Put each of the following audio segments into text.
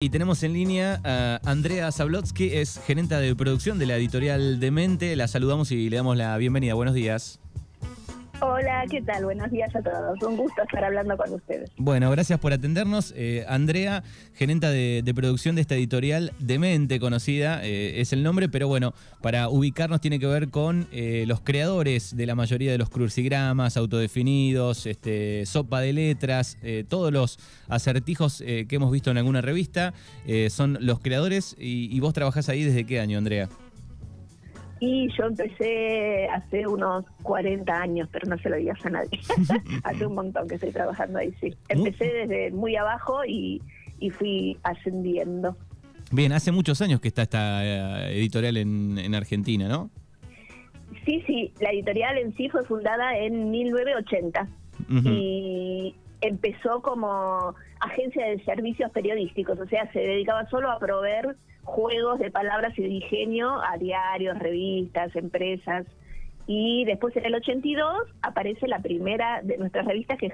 Y tenemos en línea a Andrea Zablotsky, es gerenta de producción de la editorial Demente. La saludamos y le damos la bienvenida. Buenos días. Hola, ¿qué tal? Buenos días a todos. Un gusto estar hablando con ustedes. Bueno, gracias por atendernos. Eh, Andrea, gerenta de, producción de esta editorial Demente, conocida, eh, es el nombre, pero bueno, para ubicarnos tiene que ver con eh, los creadores de la mayoría de los crucigramas, autodefinidos, este, sopa de letras, todos los acertijos que hemos visto en alguna revista, son los creadores y, y vos trabajás ahí desde qué año, Andrea? Y yo empecé hace unos 40 años, pero no se lo digas a nadie. hace un montón que estoy trabajando ahí, sí. Empecé desde muy abajo y, fui ascendiendo. Bien, hace muchos años que está esta eh, editorial en, Argentina, ¿no? Sí, sí, la editorial en sí fue fundada en 1980 y empezó como agencia de servicios periodísticos, o sea, se dedicaba solo a proveer juegos de palabras y de ingenio a diarios, revistas, empresas. Y después en el 82 aparece la primera de nuestras revistas que,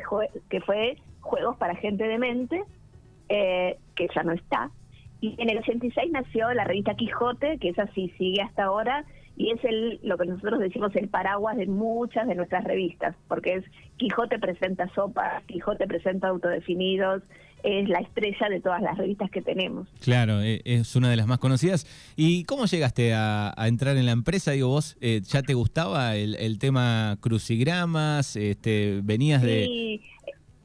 que fue Juegos para Gente de Mente, eh, que ya no está. Y en el 86 nació la revista Quijote, que es así, sigue hasta ahora, y es el lo que nosotros decimos el paraguas de muchas de nuestras revistas, porque es Quijote presenta sopa, Quijote presenta autodefinidos, es la estrella de todas las revistas que tenemos. Claro, e, es una de las más conocidas. ¿Y cómo llegaste a, entrar en la empresa? Digo, vos eh, ya te gustaba el, tema crucigramas, este, venías de... Sí,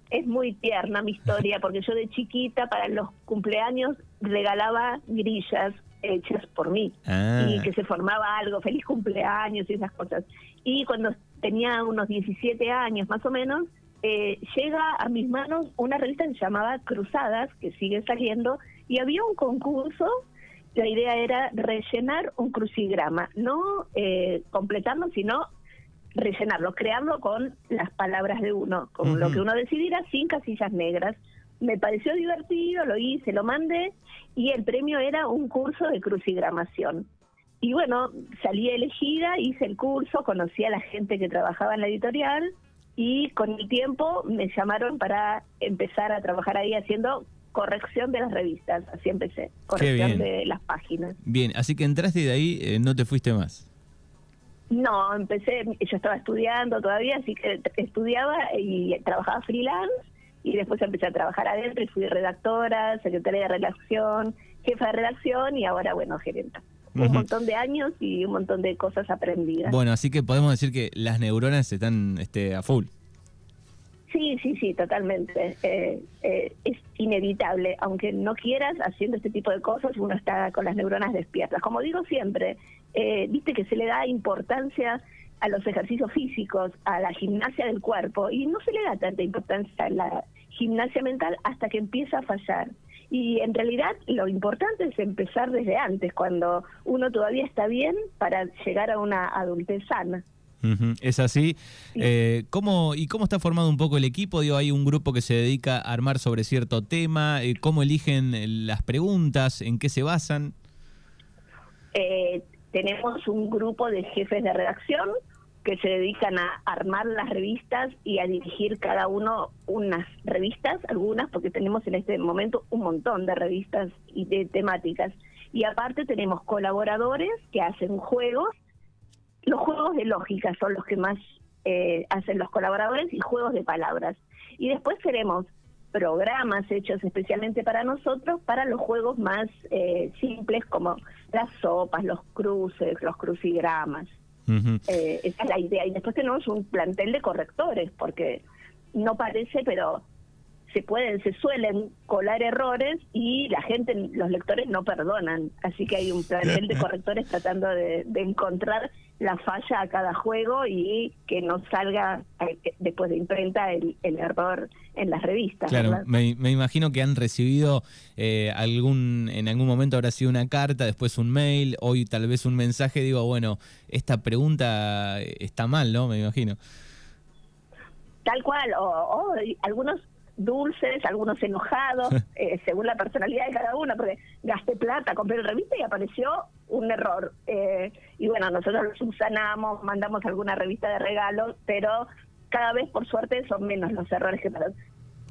es muy tierna mi historia, porque yo de chiquita para los cumpleaños regalaba grillas hechas por mí ah. y que se formaba algo, feliz cumpleaños y esas cosas. Y cuando tenía unos 17 años más o menos, eh, llega a mis manos una revista llamada Cruzadas, que sigue saliendo, y había un concurso, la idea era rellenar un crucigrama, no eh, completarlo, sino rellenarlo, crearlo con las palabras de uno, con lo que uno decidiera, sin casillas negras. Me pareció divertido, lo hice, lo mandé, y el premio era un curso de crucigramación. Y bueno, salí elegida, hice el curso, conocí a la gente que trabajaba en la editorial, y con el tiempo me llamaron para empezar a trabajar ahí haciendo corrección de las revistas, así empecé, corrección de las páginas. Bien, así que entraste y de ahí eh, no te fuiste más. No, empecé, yo estaba estudiando todavía, así que estudiaba y trabajaba freelance y después empecé a trabajar adentro y fui redactora, secretaria de redacción, jefa de redacción y ahora, bueno, gerenta un montón de años y un montón de cosas aprendidas. Bueno, así que podemos decir que las neuronas están este, a full. Sí, sí, sí, totalmente. Eh, eh, es inevitable, aunque no quieras, haciendo este tipo de cosas, uno está con las neuronas despiertas. Como digo siempre, eh, viste que se le da importancia a los ejercicios físicos, a la gimnasia del cuerpo, y no se le da tanta importancia a la gimnasia mental hasta que empieza a fallar. Y en realidad lo importante es empezar desde antes, cuando uno todavía está bien para llegar a una adultez sana. Es así. Eh, ¿cómo, ¿Y cómo está formado un poco el equipo? Digo, hay un grupo que se dedica a armar sobre cierto tema. Eh, ¿Cómo eligen las preguntas? ¿En qué se basan? Eh, tenemos un grupo de jefes de redacción que se dedican a armar las revistas y a dirigir cada uno unas revistas, algunas, porque tenemos en este momento un montón de revistas y de temáticas. Y aparte tenemos colaboradores que hacen juegos. Los juegos de lógica son los que más eh, hacen los colaboradores y juegos de palabras. Y después tenemos programas hechos especialmente para nosotros para los juegos más eh, simples como las sopas, los cruces, los crucigramas. Eh, esa es la idea. Y después tenemos un plantel de correctores, porque no parece, pero se pueden, se suelen colar errores y la gente, los lectores no perdonan. Así que hay un plantel de correctores tratando de, encontrar la falla a cada juego y que no salga eh, después de imprenta el, error en las revistas. Claro, me, imagino que han recibido eh, algún, en algún momento habrá sido una carta, después un mail, hoy tal vez un mensaje, digo, bueno, esta pregunta está mal, ¿no? Me imagino. Tal cual, o algunos dulces, algunos enojados, eh, según la personalidad de cada uno, porque gasté plata, compré la revista y apareció un error. Eh, y bueno, nosotros lo subsanamos, mandamos alguna revista de regalo, pero cada vez, por suerte, son menos los errores que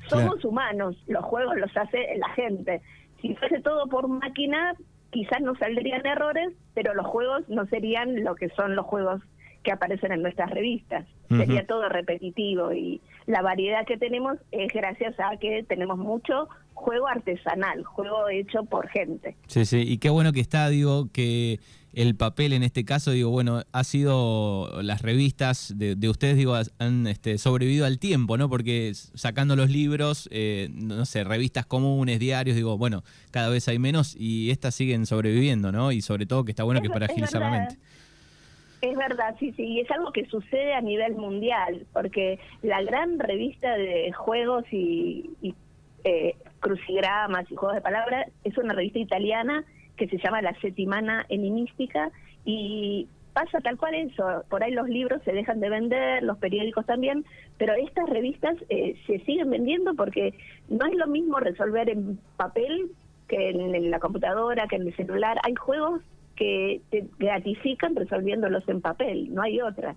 Somos humanos, los juegos los hace la gente. Si fuese todo por máquina, quizás no saldrían errores, pero los juegos no serían lo que son los juegos que aparecen en nuestras revistas. Sería todo repetitivo y la variedad que tenemos es gracias a que tenemos mucho juego artesanal, juego hecho por gente. Sí, sí, y qué bueno que está, digo, que el papel en este caso, digo, bueno, ha sido las revistas de, ustedes, digo, han este, sobrevivido al tiempo, ¿no? Porque sacando los libros, eh, no sé, revistas comunes, diarios, digo, bueno, cada vez hay menos y estas siguen sobreviviendo, ¿no? Y sobre todo que está bueno que para agilizar la mente. Es verdad, sí, sí, y es algo que sucede a nivel mundial, porque la gran revista de juegos y, eh, crucigramas y juegos de palabras es una revista italiana que se llama La Setimana Enigmística y pasa tal cual eso, por ahí los libros se dejan de vender, los periódicos también, pero estas revistas eh, se siguen vendiendo porque no es lo mismo resolver en papel que en la computadora, que en el celular. Hay juegos que te gratifican resolviéndolos en papel, no hay otra.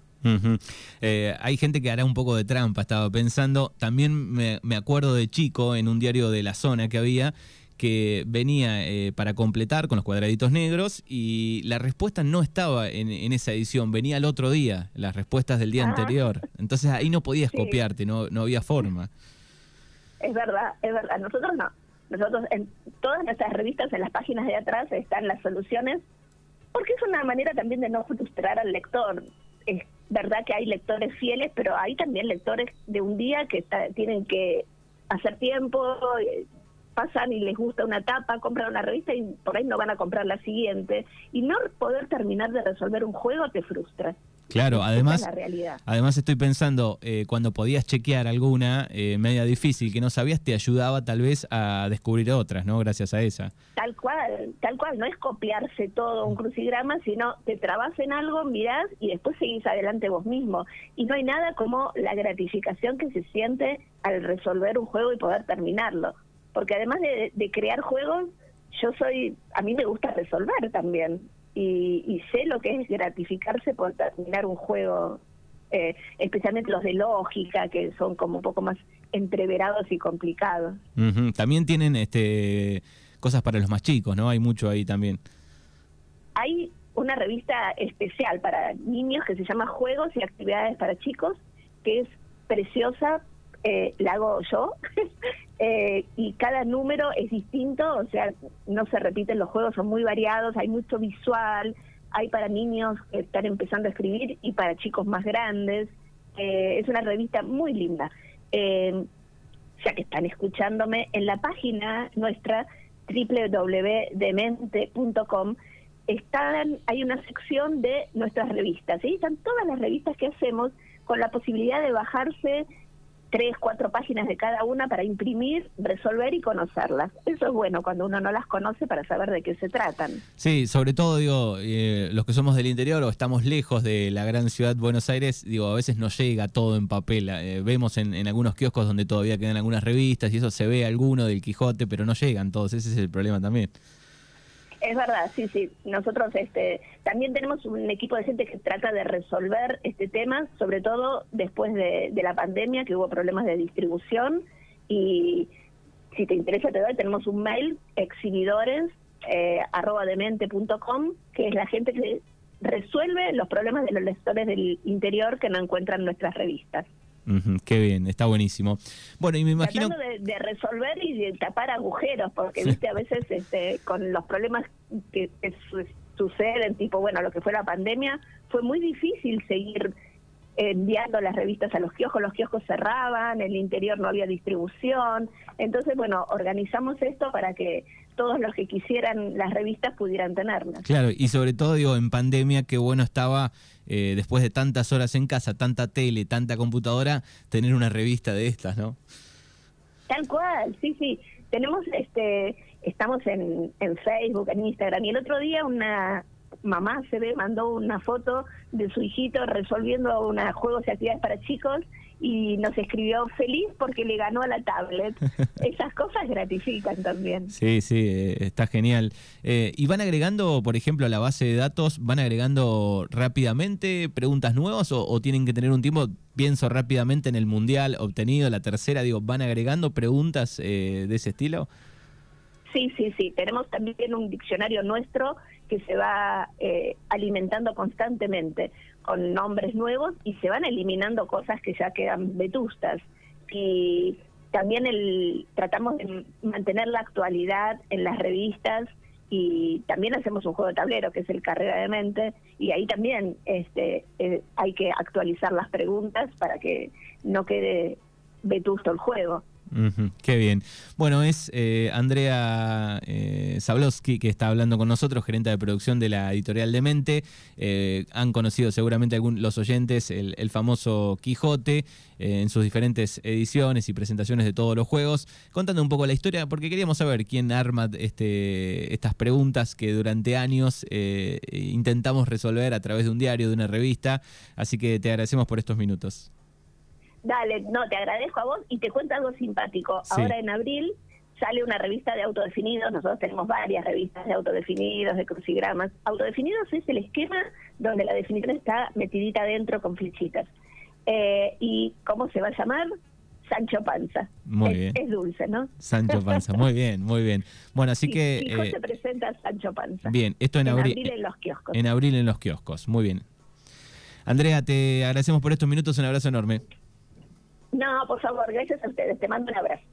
Eh, hay gente que hará un poco de trampa, estaba pensando. También me, acuerdo de chico en un diario de la zona que había que venía eh, para completar con los cuadraditos negros y la respuesta no estaba en, esa edición, venía el otro día, las respuestas del día ah. anterior. Entonces ahí no podías copiarte, no, no había forma. Es verdad, es verdad. Nosotros no. Nosotros en todas nuestras revistas, en las páginas de atrás, están las soluciones porque es una manera también de no frustrar al lector. Es verdad que hay lectores fieles, pero hay también lectores de un día que tienen que hacer tiempo, eh, pasan y les gusta una tapa, compran una revista y por ahí no van a comprar la siguiente. Y no poder terminar de resolver un juego te frustra. Claro, además, además estoy pensando, eh, cuando podías chequear alguna eh, media difícil que no sabías, te ayudaba tal vez a descubrir otras, ¿no? Gracias a esa. Tal cual, tal cual, no es copiarse todo un crucigrama, sino te trabas en algo, mirás y después seguís adelante vos mismo. Y no hay nada como la gratificación que se siente al resolver un juego y poder terminarlo. Porque además de crear juegos, yo soy, a mí me gusta resolver también y, sé lo que es gratificarse por terminar un juego, eh, especialmente los de lógica, que son como un poco más entreverados y complicados. También tienen este cosas para los más chicos, ¿no? Hay mucho ahí también. Hay una revista especial para niños que se llama Juegos y Actividades para Chicos, que es preciosa, eh, la hago yo, Eh, y cada número es distinto, o sea, no se repiten los juegos, son muy variados, hay mucho visual, hay para niños que están empezando a escribir y para chicos más grandes. Eh, es una revista muy linda. Eh, ya que están escuchándome, en la página nuestra www.demente.com están, hay una sección de nuestras revistas, ¿sí? están todas las revistas que hacemos con la posibilidad de bajarse tres, cuatro páginas de cada una para imprimir, resolver y conocerlas. Eso es bueno cuando uno no las conoce para saber de qué se tratan. Sí, sobre todo, digo, eh, los que somos del interior o estamos lejos de la gran ciudad Buenos Aires, digo, a veces no llega todo en papel. Eh, vemos en, en, algunos kioscos donde todavía quedan algunas revistas y eso se ve alguno del Quijote, pero no llegan todos. Ese es el problema también. Es verdad, sí, sí. Nosotros este, también tenemos un equipo de gente que trata de resolver este tema, sobre todo después de, la pandemia, que hubo problemas de distribución. Y si te interesa, te doy, tenemos un mail, exhibidores, eh, arroba demente.com, que es la gente que resuelve los problemas de los lectores del interior que no encuentran nuestras revistas qué bien, está buenísimo. Bueno, y me imagino... De, resolver y de tapar agujeros, porque viste a veces este, con los problemas que, suceden, tipo, bueno, lo que fue la pandemia, fue muy difícil seguir enviando las revistas a los kioscos, los kioscos cerraban, en el interior no había distribución, entonces bueno, organizamos esto para que todos los que quisieran las revistas pudieran tenerlas. Claro, y sobre todo digo, en pandemia, qué bueno estaba, eh, después de tantas horas en casa, tanta tele, tanta computadora, tener una revista de estas, ¿no? Tal cual, sí, sí. Tenemos, este, estamos en, en Facebook, en Instagram, y el otro día una mamá se ve, mandó una foto de su hijito resolviendo unos juegos y actividades para chicos y nos escribió feliz porque le ganó a la tablet. Esas cosas gratifican también. Sí, sí, eh, está genial. Eh, ¿Y van agregando, por ejemplo, a la base de datos, van agregando rápidamente preguntas nuevas o, tienen que tener un tiempo? Pienso rápidamente en el mundial obtenido, la tercera, digo, ¿van agregando preguntas eh, de ese estilo? Sí, sí, sí. Tenemos también un diccionario nuestro que se va eh, alimentando constantemente con nombres nuevos y se van eliminando cosas que ya quedan vetustas. Y también el, tratamos de mantener la actualidad en las revistas y también hacemos un juego de tablero que es el Carrera de Mente y ahí también este, eh, hay que actualizar las preguntas para que no quede vetusto el juego. Qué bien. Bueno, es eh, Andrea eh, Zablowski que está hablando con nosotros, gerente de producción de la editorial Demente. Eh, han conocido seguramente algún, los oyentes el, famoso Quijote en sus diferentes ediciones y presentaciones de todos los juegos. Contando un poco la historia, porque queríamos saber quién arma este, estas preguntas que durante años intentamos resolver a través de un diario, de una revista. Así que te agradecemos por estos minutos. Dale, no, te agradezco a vos y te cuento algo simpático. Ahora en abril sale una revista de autodefinidos, nosotros tenemos varias revistas de autodefinidos, de crucigramas. Autodefinidos es el esquema donde la definición está metidita adentro con flechitas. Eh, ¿Y cómo se va a llamar? Sancho Panza. Muy bien. Es dulce, ¿no? Sancho Panza, muy bien, muy bien. Bueno, así que... Eh, se presenta Sancho Panza. Bien, esto en, abril, en abril en los kioscos. En abril en los kioscos, muy bien. Andrea, te agradecemos por estos minutos, un abrazo enorme. No, por favor, gracias a ustedes. Te mando un abrazo.